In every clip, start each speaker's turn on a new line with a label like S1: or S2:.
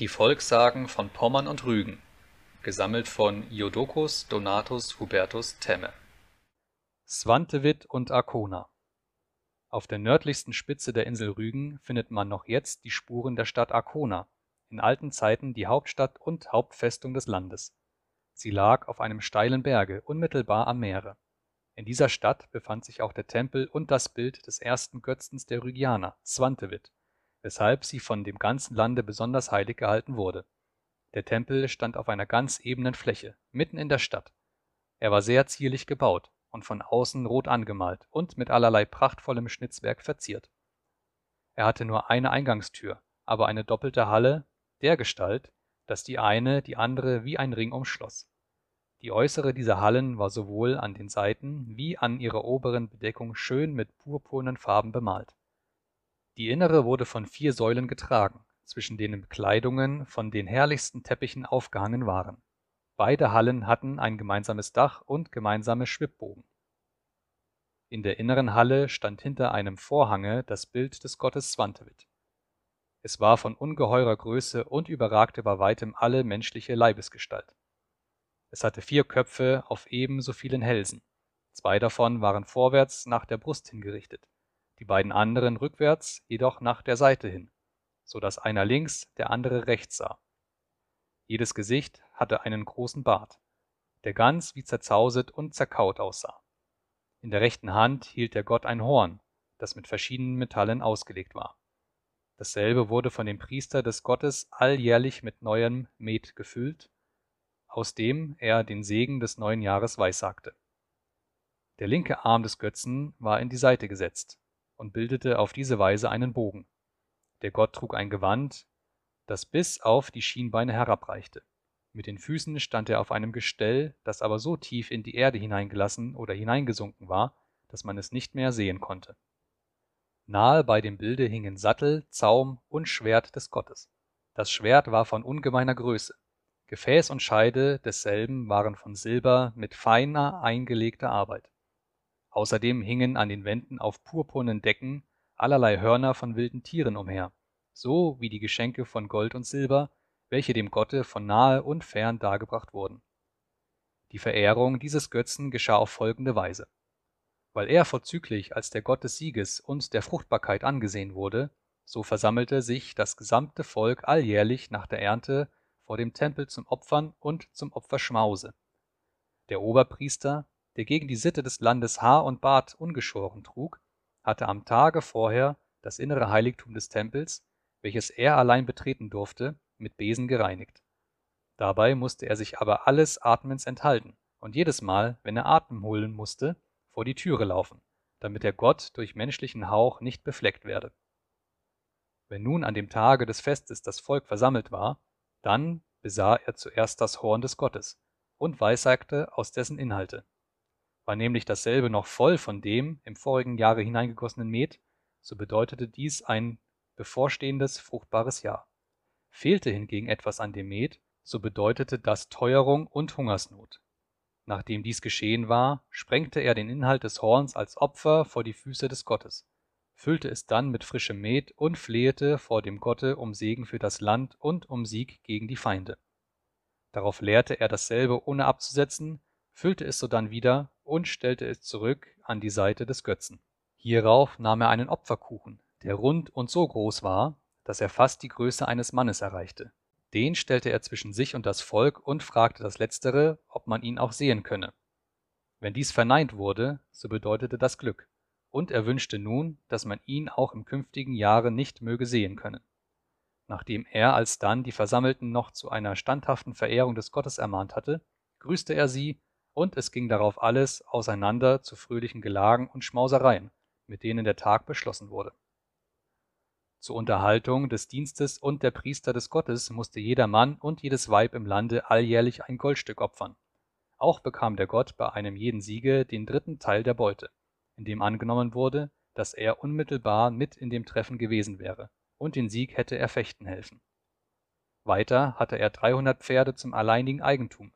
S1: Die Volkssagen von Pommern und Rügen. Gesammelt von Iodocus Donatus Hubertus Temme. Swantewit und Arkona Auf der nördlichsten Spitze der Insel Rügen findet man noch jetzt die Spuren der Stadt Arkona, in alten Zeiten die Hauptstadt und Hauptfestung des Landes. Sie lag auf einem steilen Berge unmittelbar am Meere. In dieser Stadt befand sich auch der Tempel und das Bild des ersten Götzens der Rügianer, Swantewit, weshalb sie von dem ganzen Lande besonders heilig gehalten wurde. Der Tempel stand auf einer ganz ebenen Fläche, mitten in der Stadt. Er war sehr zierlich gebaut und von außen rot angemalt und mit allerlei prachtvollem Schnitzwerk verziert. Er hatte nur eine Eingangstür, aber eine doppelte Halle, dergestalt, dass die eine die andere wie ein Ring umschloss. Die äußere dieser Hallen war sowohl an den Seiten wie an ihrer oberen Bedeckung schön mit purpurnen Farben bemalt. Die innere wurde von vier Säulen getragen, zwischen denen Bekleidungen von den herrlichsten Teppichen aufgehangen waren. Beide Hallen hatten ein gemeinsames Dach und gemeinsame Schwibbogen. In der inneren Halle stand hinter einem Vorhange das Bild des Gottes Swantewit. Es war von ungeheurer Größe und überragte bei weitem alle menschliche Leibesgestalt. Es hatte vier Köpfe auf ebenso vielen Hälsen. Zwei davon waren vorwärts nach der Brust hingerichtet die beiden anderen rückwärts, jedoch nach der Seite hin, so dass einer links, der andere rechts sah. Jedes Gesicht hatte einen großen Bart, der ganz wie zerzauset und zerkaut aussah. In der rechten Hand hielt der Gott ein Horn, das mit verschiedenen Metallen ausgelegt war. Dasselbe wurde von dem Priester des Gottes alljährlich mit neuem Met gefüllt, aus dem er den Segen des neuen Jahres weissagte. Der linke Arm des Götzen war in die Seite gesetzt, und bildete auf diese Weise einen Bogen. Der Gott trug ein Gewand, das bis auf die Schienbeine herabreichte. Mit den Füßen stand er auf einem Gestell, das aber so tief in die Erde hineingelassen oder hineingesunken war, dass man es nicht mehr sehen konnte. Nahe bei dem Bilde hingen Sattel, Zaum und Schwert des Gottes. Das Schwert war von ungemeiner Größe. Gefäß und Scheide desselben waren von Silber mit feiner eingelegter Arbeit. Außerdem hingen an den Wänden auf purpurnen Decken allerlei Hörner von wilden Tieren umher, so wie die Geschenke von Gold und Silber, welche dem Gotte von nahe und fern dargebracht wurden. Die Verehrung dieses Götzen geschah auf folgende Weise. Weil er vorzüglich als der Gott des Sieges und der Fruchtbarkeit angesehen wurde, so versammelte sich das gesamte Volk alljährlich nach der Ernte vor dem Tempel zum Opfern und zum Opferschmause. Der Oberpriester, der gegen die Sitte des Landes Haar und Bart ungeschoren trug, hatte am Tage vorher das innere Heiligtum des Tempels, welches er allein betreten durfte, mit Besen gereinigt. Dabei musste er sich aber alles Atmens enthalten und jedes Mal, wenn er Atem holen musste, vor die Türe laufen, damit der Gott durch menschlichen Hauch nicht befleckt werde. Wenn nun an dem Tage des Festes das Volk versammelt war, dann besah er zuerst das Horn des Gottes und weissagte aus dessen Inhalte. War nämlich dasselbe noch voll von dem im vorigen Jahre hineingegossenen Met, so bedeutete dies ein bevorstehendes fruchtbares Jahr. Fehlte hingegen etwas an dem Met, so bedeutete das Teuerung und Hungersnot. Nachdem dies geschehen war, sprengte er den Inhalt des Horns als Opfer vor die Füße des Gottes, füllte es dann mit frischem Met und flehete vor dem Gotte um Segen für das Land und um Sieg gegen die Feinde. Darauf leerte er dasselbe ohne abzusetzen, füllte es sodann wieder und stellte es zurück an die Seite des Götzen. Hierauf nahm er einen Opferkuchen, der rund und so groß war, dass er fast die Größe eines Mannes erreichte. Den stellte er zwischen sich und das Volk und fragte das Letztere, ob man ihn auch sehen könne. Wenn dies verneint wurde, so bedeutete das Glück, und er wünschte nun, dass man ihn auch im künftigen Jahre nicht möge sehen können. Nachdem er alsdann die Versammelten noch zu einer standhaften Verehrung des Gottes ermahnt hatte, grüßte er sie und es ging darauf alles auseinander zu fröhlichen Gelagen und Schmausereien, mit denen der Tag beschlossen wurde. Zur Unterhaltung des Dienstes und der Priester des Gottes musste jeder Mann und jedes Weib im Lande alljährlich ein Goldstück opfern. Auch bekam der Gott bei einem jeden Siege den dritten Teil der Beute, in dem angenommen wurde, dass er unmittelbar mit in dem Treffen gewesen wäre, und den Sieg hätte er fechten helfen. Weiter hatte er 300 Pferde zum alleinigen Eigentum,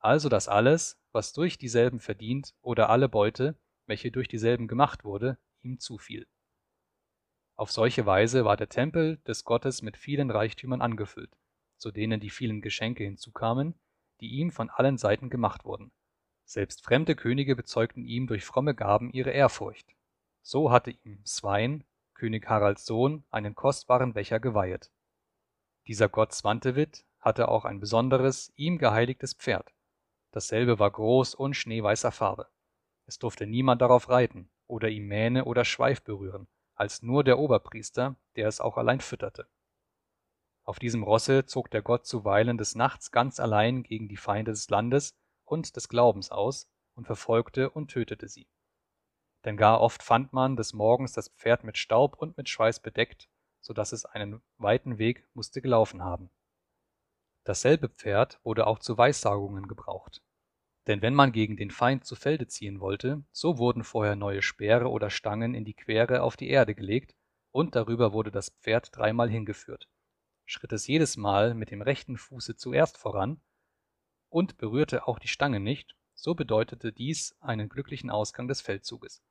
S1: also dass alles, was durch dieselben verdient, oder alle Beute, welche durch dieselben gemacht wurde, ihm zufiel. Auf solche Weise war der Tempel des Gottes mit vielen Reichtümern angefüllt, zu denen die vielen Geschenke hinzukamen, die ihm von allen Seiten gemacht wurden. Selbst fremde Könige bezeugten ihm durch fromme Gaben ihre Ehrfurcht. So hatte ihm Svein, König Haralds Sohn, einen kostbaren Becher geweihet. Dieser Gott Swantewit hatte auch ein besonderes, ihm geheiligtes Pferd. Dasselbe war groß und schneeweißer Farbe. Es durfte niemand darauf reiten oder ihm Mähne oder Schweif berühren, als nur der Oberpriester, der es auch allein fütterte. Auf diesem Rosse zog der Gott zuweilen des Nachts ganz allein gegen die Feinde des Landes und des Glaubens aus und verfolgte und tötete sie. Denn gar oft fand man des Morgens das Pferd mit Staub und mit Schweiß bedeckt, so dass es einen weiten Weg musste gelaufen haben. Dasselbe Pferd wurde auch zu Weissagungen gebraucht. Denn wenn man gegen den Feind zu Felde ziehen wollte, so wurden vorher neue Speere oder Stangen in die Quere auf die Erde gelegt, und darüber wurde das Pferd dreimal hingeführt. Schritt es jedes Mal mit dem rechten Fuße zuerst voran und berührte auch die Stange nicht, so bedeutete dies einen glücklichen Ausgang des Feldzuges.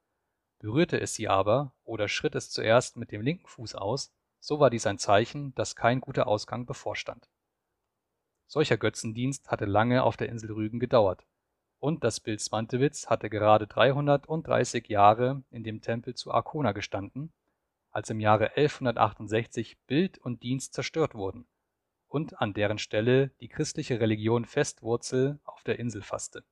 S1: Berührte es sie aber oder schritt es zuerst mit dem linken Fuß aus, so war dies ein Zeichen, dass kein guter Ausgang bevorstand. Solcher Götzendienst hatte lange auf der Insel Rügen gedauert, und das Bild Swantewits hatte gerade 330 Jahre in dem Tempel zu Arkona gestanden, als im Jahre 1168 Bild und Dienst zerstört wurden und an deren Stelle die christliche Religion fest Wurzel auf der Insel fasste.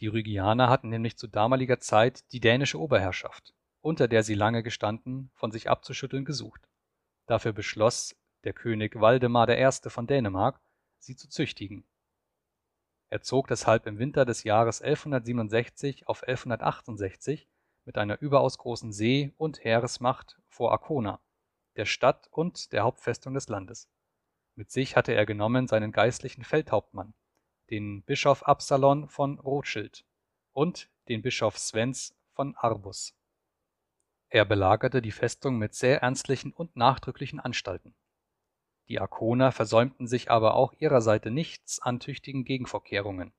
S1: Die Rügianer hatten nämlich zu damaliger Zeit die dänische Oberherrschaft, unter der sie lange gestanden, von sich abzuschütteln gesucht. Dafür beschloss der König Waldemar I. von Dänemark, sie zu züchtigen. Er zog deshalb im Winter des Jahres 1167 auf 1168 mit einer überaus großen See- und Heeresmacht vor Arkona, der Stadt und der Hauptfestung des Landes. Mit sich hatte er genommen seinen geistlichen Feldhauptmann, den Bischof Absalon von Rothschild und den Bischof Svens von Arbus. Er belagerte die Festung mit sehr ernstlichen und nachdrücklichen Anstalten. Die Arkoner versäumten sich aber auch ihrer Seite nichts an tüchtigen Gegenvorkehrungen.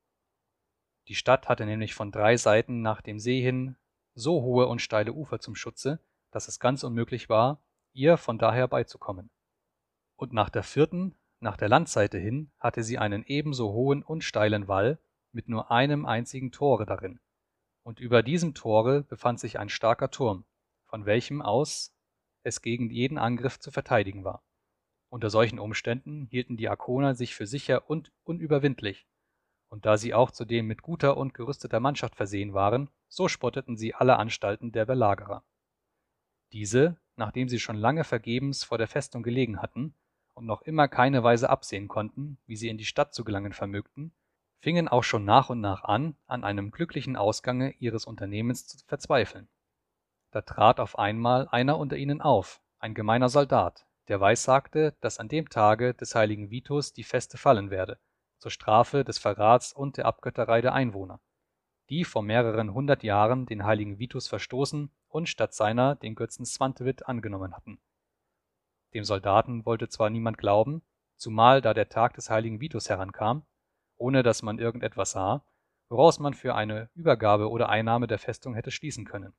S1: Die Stadt hatte nämlich von drei Seiten nach dem See hin so hohe und steile Ufer zum Schutze, dass es ganz unmöglich war, ihr von daher beizukommen. Und nach der vierten, nach der Landseite hin, hatte sie einen ebenso hohen und steilen Wall mit nur einem einzigen Tore darin. Und über diesem Tore befand sich ein starker Turm, von welchem aus es gegen jeden Angriff zu verteidigen war. Unter solchen Umständen hielten die Arkoner sich für sicher und unüberwindlich, und da sie auch zudem mit guter und gerüsteter Mannschaft versehen waren, so spotteten sie alle Anstalten der Belagerer. Diese, nachdem sie schon lange vergebens vor der Festung gelegen hatten und noch immer keine Weise absehen konnten, wie sie in die Stadt zu gelangen vermögten, fingen auch schon nach und nach an, an einem glücklichen Ausgange ihres Unternehmens zu verzweifeln. Da trat auf einmal einer unter ihnen auf, ein gemeiner Soldat, der weissagte, dass an dem Tage des heiligen Vitus die Feste fallen werde, zur Strafe des Verrats und der Abgötterei der Einwohner, die vor mehreren hundert Jahren den heiligen Vitus verstoßen und statt seiner den Götzen Svantevit angenommen hatten. Dem Soldaten wollte zwar niemand glauben, zumal da der Tag des heiligen Vitus herankam, ohne dass man irgendetwas sah, woraus man für eine Übergabe oder Einnahme der Festung hätte schließen können.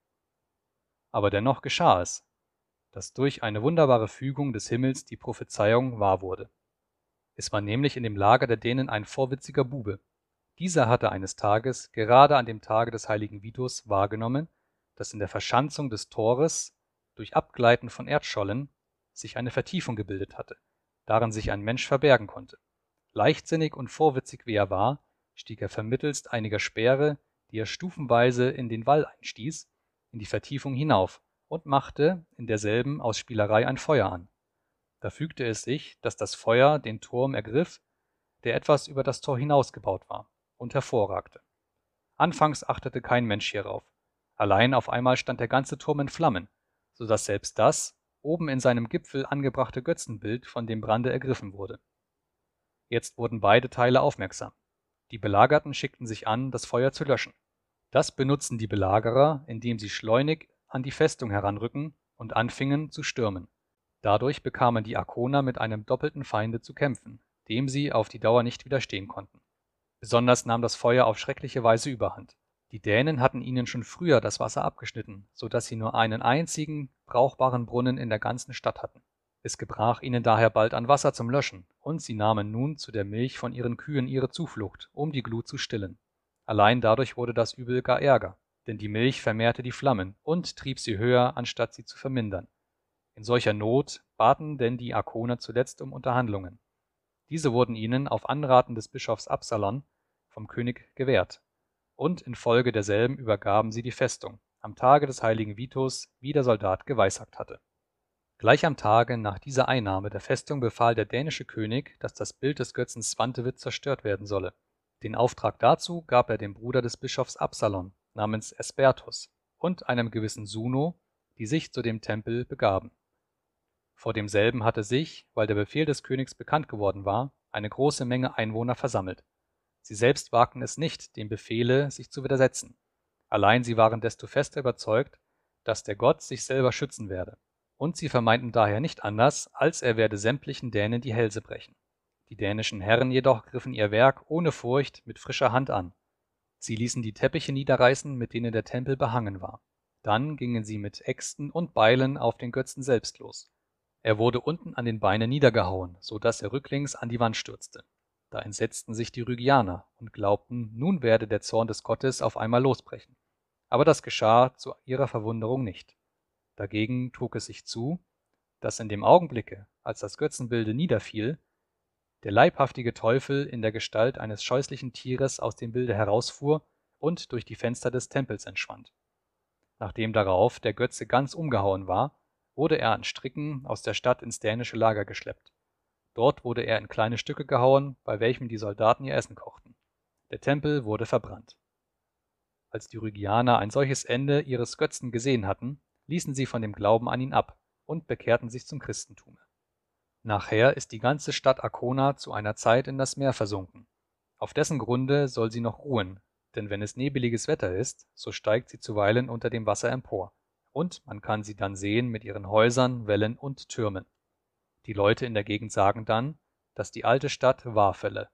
S1: Aber dennoch geschah es, dass durch eine wunderbare Fügung des Himmels die Prophezeiung wahr wurde. Es war nämlich in dem Lager der Dänen ein vorwitziger Bube. Dieser hatte eines Tages, gerade an dem Tage des heiligen Vitus, wahrgenommen, dass in der Verschanzung des Tores durch Abgleiten von Erdschollen sich eine Vertiefung gebildet hatte, darin sich ein Mensch verbergen konnte. Leichtsinnig und vorwitzig wie er war, stieg er vermittelst einiger Speere, die er stufenweise in den Wall einstieß, in die Vertiefung hinauf und machte in derselben aus Spielerei ein Feuer an. Da fügte es sich, dass das Feuer den Turm ergriff, der etwas über das Tor hinausgebaut war, und hervorragte. Anfangs achtete kein Mensch hierauf. Allein auf einmal stand der ganze Turm in Flammen, so dass selbst das oben in seinem Gipfel angebrachte Götzenbild von dem Brande ergriffen wurde. Jetzt wurden beide Teile aufmerksam. Die Belagerten schickten sich an, das Feuer zu löschen. Das benutzten die Belagerer, indem sie schleunig an die Festung heranrücken und anfingen zu stürmen. Dadurch bekamen die Arkoner mit einem doppelten Feinde zu kämpfen, dem sie auf die Dauer nicht widerstehen konnten. Besonders nahm das Feuer auf schreckliche Weise überhand. Die Dänen hatten ihnen schon früher das Wasser abgeschnitten, so dass sie nur einen einzigen brauchbaren Brunnen in der ganzen Stadt hatten. Es gebrach ihnen daher bald an Wasser zum Löschen, und sie nahmen nun zu der Milch von ihren Kühen ihre Zuflucht, um die Glut zu stillen. Allein dadurch wurde das Übel gar ärger, denn die Milch vermehrte die Flammen und trieb sie höher, anstatt sie zu vermindern. In solcher Not baten denn die Arkoner zuletzt um Unterhandlungen. Diese wurden ihnen auf Anraten des Bischofs Absalon vom König gewährt, und infolge derselben übergaben sie die Festung, am Tage des heiligen Vitus, wie der Soldat geweissagt hatte Gleich am Tage nach dieser Einnahme der Festung befahl der dänische König, dass das Bild des Götzen Swantewit zerstört werden solle. Den Auftrag dazu gab er dem Bruder des Bischofs Absalon namens Espertus und einem gewissen Suno, die sich zu dem Tempel begaben. Vor demselben hatte sich, weil der Befehl des Königs bekannt geworden war, eine große Menge Einwohner versammelt. Sie selbst wagten es nicht, dem Befehle sich zu widersetzen. Allein sie waren desto fester überzeugt, dass der Gott sich selber schützen werde und sie vermeinten daher nicht anders, als er werde sämtlichen Dänen die Hälse brechen. Die dänischen Herren jedoch griffen ihr Werk ohne Furcht mit frischer Hand an. Sie ließen die Teppiche niederreißen, mit denen der Tempel behangen war. Dann gingen sie mit Äxten und Beilen auf den Götzen selbst los. Er wurde unten an den Beinen niedergehauen, so dass er rücklings an die Wand stürzte. Da entsetzten sich die Rügianer und glaubten, nun werde der Zorn des Gottes auf einmal losbrechen. Aber das geschah zu ihrer Verwunderung nicht. Dagegen trug es sich zu, dass in dem Augenblicke, als das Götzenbilde niederfiel, der leibhaftige Teufel in der Gestalt eines scheußlichen Tieres aus dem Bilde herausfuhr und durch die Fenster des Tempels entschwand. Nachdem darauf der Götze ganz umgehauen war, wurde er an Stricken aus der Stadt ins dänische Lager geschleppt. Dort wurde er in kleine Stücke gehauen, bei welchem die Soldaten ihr Essen kochten. Der Tempel wurde verbrannt. Als die Rügianer ein solches Ende ihres Götzen gesehen hatten, ließen sie von dem Glauben an ihn ab und bekehrten sich zum Christentume. Nachher ist die ganze Stadt Arkona zu einer Zeit in das Meer versunken. Auf dessen Grunde soll sie noch ruhen, denn wenn es nebeliges Wetter ist, so steigt sie zuweilen unter dem Wasser empor, und man kann sie dann sehen mit ihren Häusern, Wällen und Türmen. Die Leute in der Gegend sagen dann, dass die alte Stadt Warfälle.